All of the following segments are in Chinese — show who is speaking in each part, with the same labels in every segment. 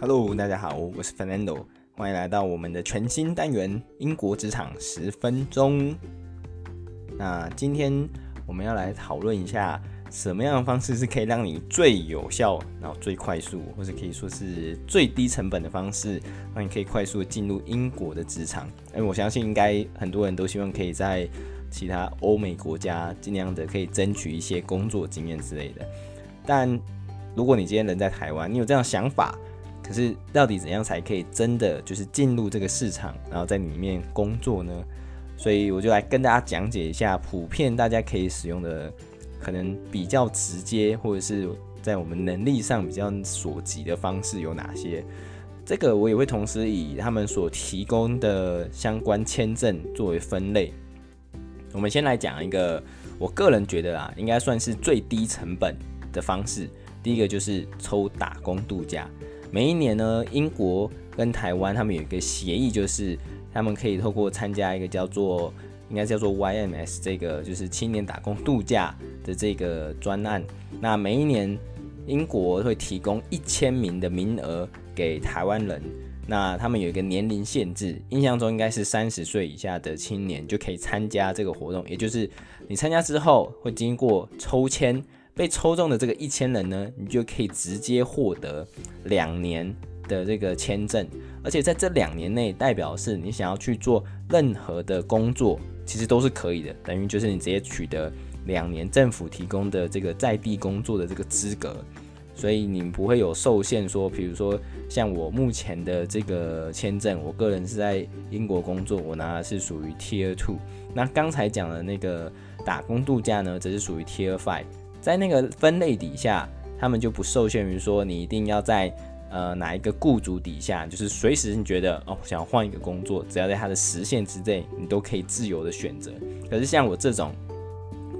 Speaker 1: Hello，大家好，我是 Fernando，欢迎来到我们的全新单元——英国职场十分钟。那今天我们要来讨论一下，什么样的方式是可以让你最有效、然后最快速，或者可以说是最低成本的方式，让你可以快速进入英国的职场。哎，我相信应该很多人都希望可以在其他欧美国家尽量的可以争取一些工作经验之类的。但如果你今天人在台湾，你有这样想法。可是，到底怎样才可以真的就是进入这个市场，然后在里面工作呢？所以我就来跟大家讲解一下，普遍大家可以使用的，可能比较直接，或者是在我们能力上比较所及的方式有哪些。这个我也会同时以他们所提供的相关签证作为分类。我们先来讲一个，我个人觉得啊，应该算是最低成本的方式。第一个就是抽打工度假。每一年呢，英国跟台湾他们有一个协议，就是他们可以透过参加一个叫做应该叫做 YMS 这个就是青年打工度假的这个专案。那每一年英国会提供一千名的名额给台湾人。那他们有一个年龄限制，印象中应该是三十岁以下的青年就可以参加这个活动。也就是你参加之后会经过抽签。被抽中的这个一千人呢，你就可以直接获得两年的这个签证，而且在这两年内，代表是你想要去做任何的工作，其实都是可以的，等于就是你直接取得两年政府提供的这个在地工作的这个资格，所以你不会有受限说，比如说像我目前的这个签证，我个人是在英国工作，我拿的是属于 Tier Two，那刚才讲的那个打工度假呢，则是属于 Tier Five。在那个分类底下，他们就不受限于说你一定要在呃哪一个雇主底下，就是随时你觉得哦想换一个工作，只要在他的时限之内，你都可以自由的选择。可是像我这种，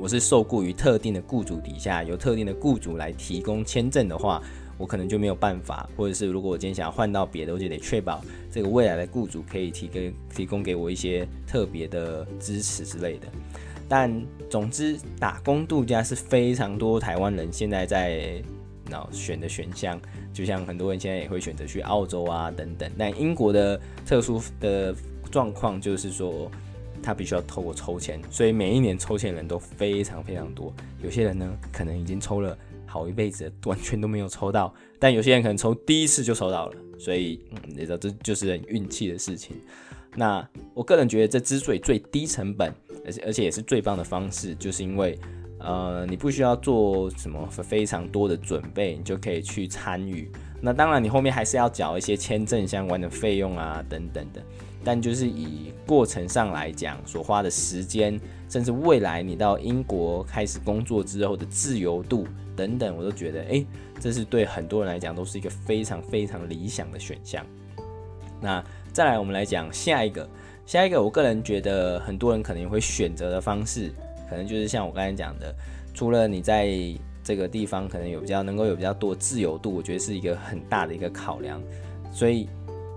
Speaker 1: 我是受雇于特定的雇主底下，由特定的雇主来提供签证的话，我可能就没有办法，或者是如果我今天想要换到别的，我就得确保这个未来的雇主可以提供提供给我一些特别的支持之类的。但总之，打工度假是非常多台湾人现在在那选的选项，就像很多人现在也会选择去澳洲啊等等。但英国的特殊的状况就是说，他必须要透过抽签，所以每一年抽签人都非常非常多。有些人呢，可能已经抽了好一辈子，完全都没有抽到；但有些人可能抽第一次就抽到了，所以嗯，你知道这就是运气的事情。那我个人觉得，这之所以最低成本。而且而且也是最棒的方式，就是因为，呃，你不需要做什么非常多的准备，你就可以去参与。那当然，你后面还是要缴一些签证相关的费用啊，等等的。但就是以过程上来讲，所花的时间，甚至未来你到英国开始工作之后的自由度等等，我都觉得，诶，这是对很多人来讲都是一个非常非常理想的选项。那再来，我们来讲下一个。下一个，我个人觉得很多人可能会选择的方式，可能就是像我刚才讲的，除了你在这个地方可能有比较能够有比较多自由度，我觉得是一个很大的一个考量。所以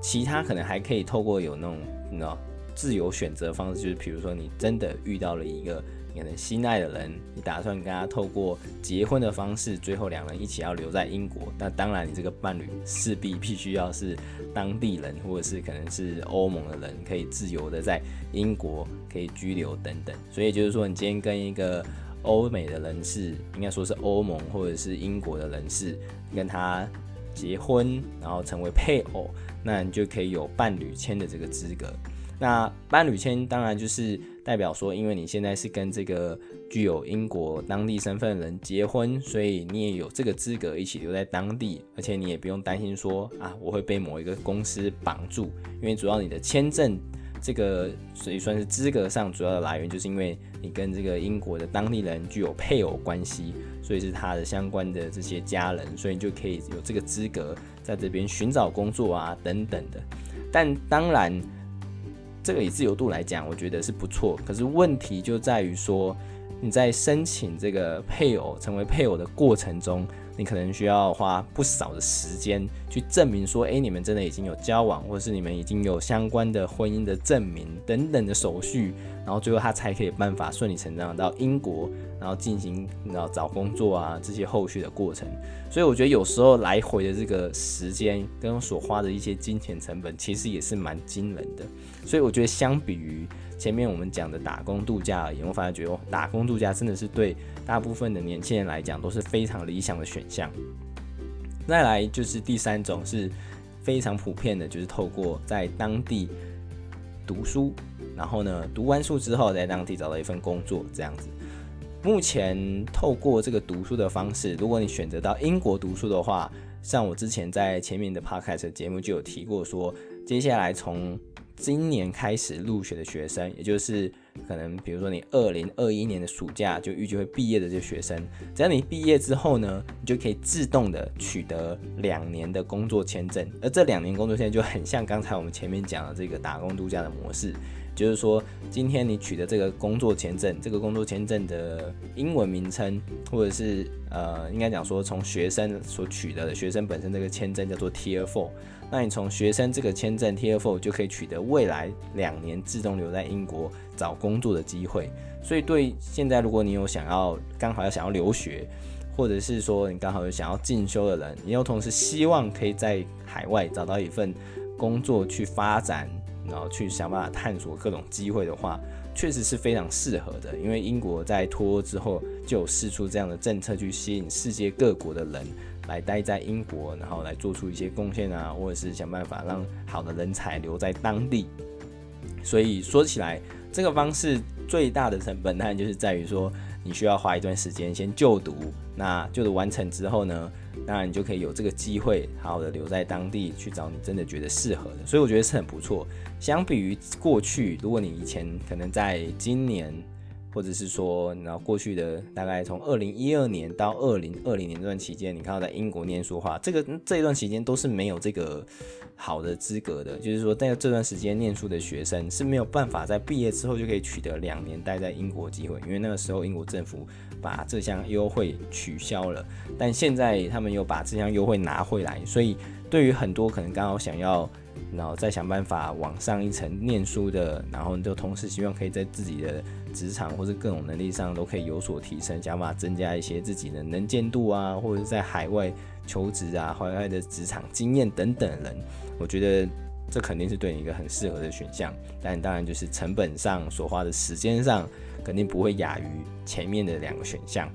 Speaker 1: 其他可能还可以透过有那种你知道自由选择方式，就是比如说你真的遇到了一个。可能心爱的人，你打算跟他透过结婚的方式，最后两人一起要留在英国。那当然，你这个伴侣势必必须要是当地人，或者是可能是欧盟的人，可以自由的在英国可以居留等等。所以就是说，你今天跟一个欧美的人士，应该说是欧盟或者是英国的人士，跟他结婚，然后成为配偶，那你就可以有伴侣签的这个资格。那伴侣签当然就是代表说，因为你现在是跟这个具有英国当地身份的人结婚，所以你也有这个资格一起留在当地，而且你也不用担心说啊，我会被某一个公司绑住，因为主要你的签证这个所以算是资格上主要的来源，就是因为你跟这个英国的当地人具有配偶关系，所以是他的相关的这些家人，所以你就可以有这个资格在这边寻找工作啊等等的。但当然。这个以自由度来讲，我觉得是不错。可是问题就在于说，你在申请这个配偶成为配偶的过程中，你可能需要花不少的时间去证明说，诶，你们真的已经有交往，或者是你们已经有相关的婚姻的证明等等的手续。然后最后他才可以办法顺理成章到英国，然后进行然后找工作啊这些后续的过程。所以我觉得有时候来回的这个时间跟所花的一些金钱成本，其实也是蛮惊人的。所以我觉得相比于前面我们讲的打工度假而言，我反而觉得打工度假真的是对大部分的年轻人来讲都是非常理想的选项。再来就是第三种是非常普遍的，就是透过在当地读书，然后呢读完书之后在当地找到一份工作这样子。目前透过这个读书的方式，如果你选择到英国读书的话，像我之前在前面的 podcast 节目就有提过说，接下来从今年开始入学的学生，也就是可能比如说你二零二一年的暑假就预计会毕业的这些学生，只要你毕业之后呢，你就可以自动的取得两年的工作签证，而这两年工作签证就很像刚才我们前面讲的这个打工度假的模式。就是说，今天你取得这个工作签证，这个工作签证的英文名称，或者是呃，应该讲说从学生所取得的学生本身这个签证叫做 Tier Four。那你从学生这个签证 Tier Four 就可以取得未来两年自动留在英国找工作的机会。所以对现在如果你有想要刚好要想要留学，或者是说你刚好有想要进修的人，你又同时希望可以在海外找到一份工作去发展。然后去想办法探索各种机会的话，确实是非常适合的。因为英国在脱欧之后就有试出这样的政策，去吸引世界各国的人来待在英国，然后来做出一些贡献啊，或者是想办法让好的人才留在当地。所以说起来，这个方式最大的成本当然就是在于说，你需要花一段时间先就读。那就读完成之后呢，那你就可以有这个机会，好好的留在当地去找你真的觉得适合的。所以我觉得是很不错。相比于过去，如果你以前可能在今年，或者是说，然后过去的大概从二零一二年到二零二零年这段期间，你看到在英国念书的话，这个这一段期间都是没有这个好的资格的。就是说，在这段时间念书的学生是没有办法在毕业之后就可以取得两年待在英国机会，因为那个时候英国政府把这项优惠取消了。但现在他们又把这项优惠拿回来，所以对于很多可能刚好想要。然后再想办法往上一层念书的，然后就同时希望可以在自己的职场或者各种能力上都可以有所提升，想办法增加一些自己的能见度啊，或者是在海外求职啊，海外的职场经验等等人，我觉得这肯定是对你一个很适合的选项。但当然就是成本上所花的时间上，肯定不会亚于前面的两个选项。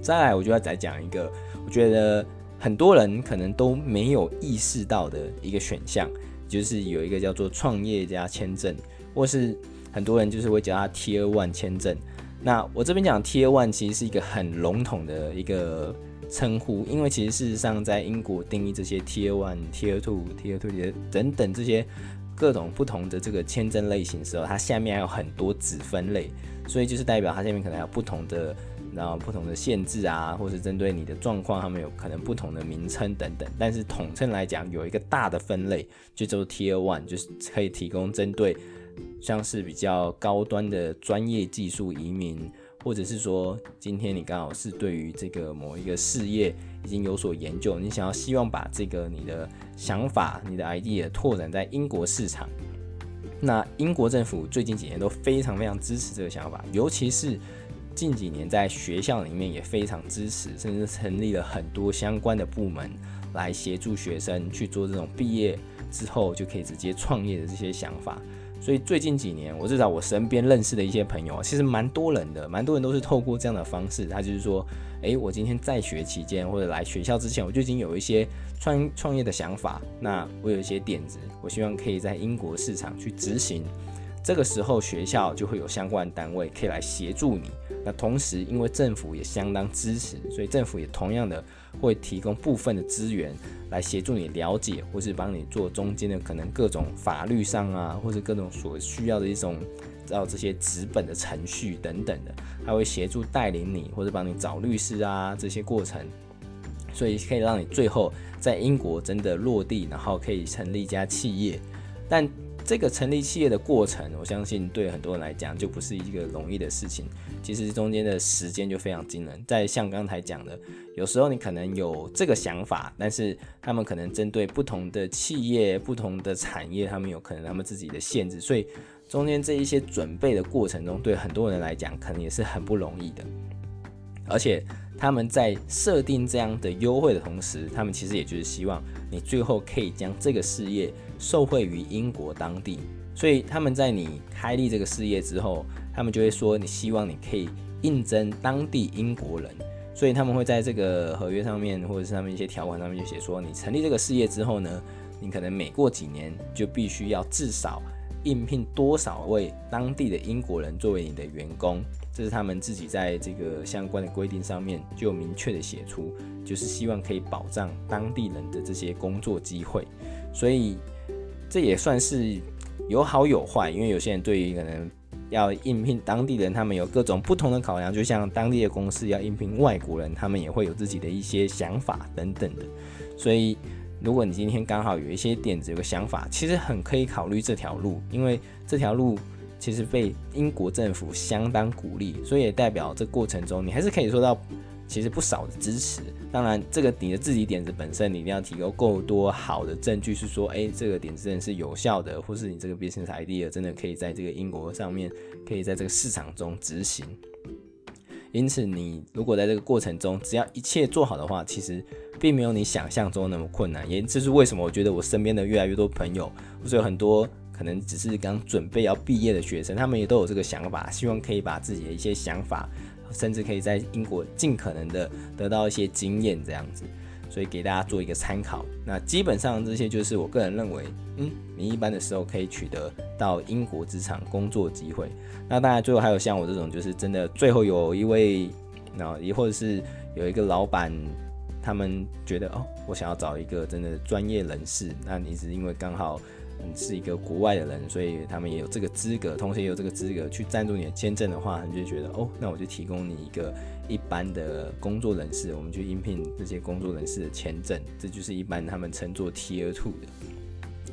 Speaker 1: 再来，我就要再讲一个，我觉得。很多人可能都没有意识到的一个选项，就是有一个叫做创业家签证，或是很多人就是会叫它 Tier One 签证。那我这边讲 Tier One 其实是一个很笼统的一个称呼，因为其实事实上在英国定义这些 Tier One、Tier Two、Tier Two 等等这些各种不同的这个签证类型的时候，它下面还有很多子分类，所以就是代表它下面可能还有不同的。然后不同的限制啊，或是针对你的状况，他们有可能不同的名称等等。但是统称来讲，有一个大的分类，就叫做 Tier One，就是可以提供针对像是比较高端的专业技术移民，或者是说今天你刚好是对于这个某一个事业已经有所研究，你想要希望把这个你的想法、你的 idea 拓展在英国市场。那英国政府最近几年都非常非常支持这个想法，尤其是。近几年在学校里面也非常支持，甚至成立了很多相关的部门来协助学生去做这种毕业之后就可以直接创业的这些想法。所以最近几年，我至少我身边认识的一些朋友，其实蛮多人的，蛮多人都是透过这样的方式，他就是说，诶，我今天在学期间或者来学校之前，我就已经有一些创创业的想法，那我有一些点子，我希望可以在英国市场去执行。这个时候，学校就会有相关单位可以来协助你。那同时，因为政府也相当支持，所以政府也同样的会提供部分的资源来协助你了解，或是帮你做中间的可能各种法律上啊，或是各种所需要的一种，到这些纸本的程序等等的，他会协助带领你，或者帮你找律师啊这些过程，所以可以让你最后在英国真的落地，然后可以成立一家企业，但。这个成立企业的过程，我相信对很多人来讲就不是一个容易的事情。其实中间的时间就非常惊人。在像刚才讲的，有时候你可能有这个想法，但是他们可能针对不同的企业、不同的产业，他们有可能他们自己的限制，所以中间这一些准备的过程中，对很多人来讲，可能也是很不容易的。而且他们在设定这样的优惠的同时，他们其实也就是希望你最后可以将这个事业受惠于英国当地。所以他们在你开立这个事业之后，他们就会说你希望你可以应征当地英国人。所以他们会在这个合约上面，或者是他们一些条款上面就写说，你成立这个事业之后呢，你可能每过几年就必须要至少应聘多少位当地的英国人作为你的员工。这是他们自己在这个相关的规定上面就明确的写出，就是希望可以保障当地人的这些工作机会。所以这也算是有好有坏，因为有些人对于可能。要应聘当地人，他们有各种不同的考量，就像当地的公司要应聘外国人，他们也会有自己的一些想法等等的。所以，如果你今天刚好有一些点子、有个想法，其实很可以考虑这条路，因为这条路其实被英国政府相当鼓励，所以也代表这过程中你还是可以收到。其实不少的支持，当然这个你的自己点子本身，你一定要提供够多好的证据，是说，哎，这个点子真的是有效的，或是你这个 business idea 真的可以在这个英国上面，可以在这个市场中执行。因此，你如果在这个过程中，只要一切做好的话，其实并没有你想象中那么困难。也这是为什么我觉得我身边的越来越多朋友，或者有很多可能只是刚准备要毕业的学生，他们也都有这个想法，希望可以把自己的一些想法。甚至可以在英国尽可能的得到一些经验，这样子，所以给大家做一个参考。那基本上这些就是我个人认为，嗯，你一般的时候可以取得到英国职场工作机会。那当然最后还有像我这种，就是真的最后有一位，那也或者是有一个老板，他们觉得哦，我想要找一个真的专业人士，那你是因为刚好。你，是一个国外的人，所以他们也有这个资格，同时也有这个资格去赞助你的签证的话，你就觉得哦，那我就提供你一个一般的工作人士，我们去应聘这些工作人士的签证，这就是一般他们称作 Tier Two 的。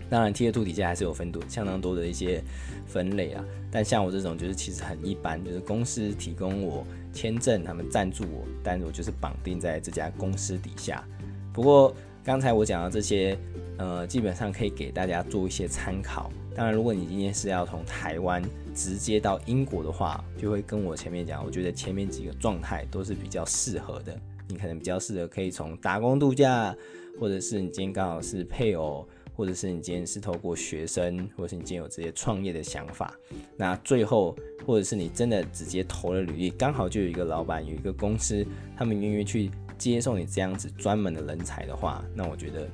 Speaker 1: 当然，Tier Two 底下还是有分多相当多的一些分类啊，但像我这种就是其实很一般，就是公司提供我签证，他们赞助我，但我就是绑定在这家公司底下。不过刚才我讲的这些。呃，基本上可以给大家做一些参考。当然，如果你今天是要从台湾直接到英国的话，就会跟我前面讲，我觉得前面几个状态都是比较适合的。你可能比较适合可以从打工度假，或者是你今天刚好是配偶，或者是你今天是透过学生，或者是你今天有这些创业的想法。那最后，或者是你真的直接投了履历，刚好就有一个老板，有一个公司，他们愿意去接受你这样子专门的人才的话，那我觉得。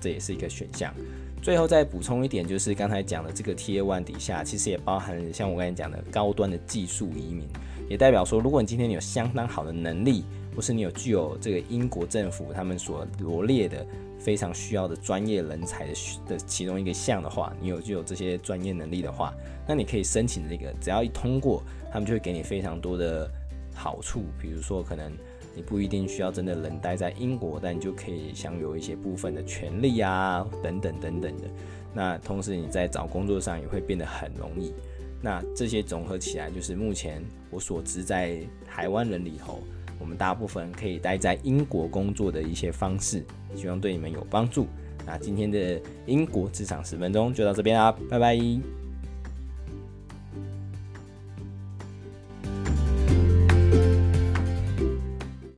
Speaker 1: 这也是一个选项。最后再补充一点，就是刚才讲的这个 Tier One 底下，其实也包含像我刚才讲的高端的技术移民，也代表说，如果你今天你有相当好的能力，或是你有具有这个英国政府他们所罗列的非常需要的专业人才的的其中一个项的话，你有具有这些专业能力的话，那你可以申请这个，只要一通过，他们就会给你非常多的好处，比如说可能。你不一定需要真的人待在英国，但你就可以享有一些部分的权利啊，等等等等的。那同时你在找工作上也会变得很容易。那这些综合起来，就是目前我所知在台湾人里头，我们大部分可以待在英国工作的一些方式，希望对你们有帮助。那今天的英国职场十分钟就到这边啦，拜拜。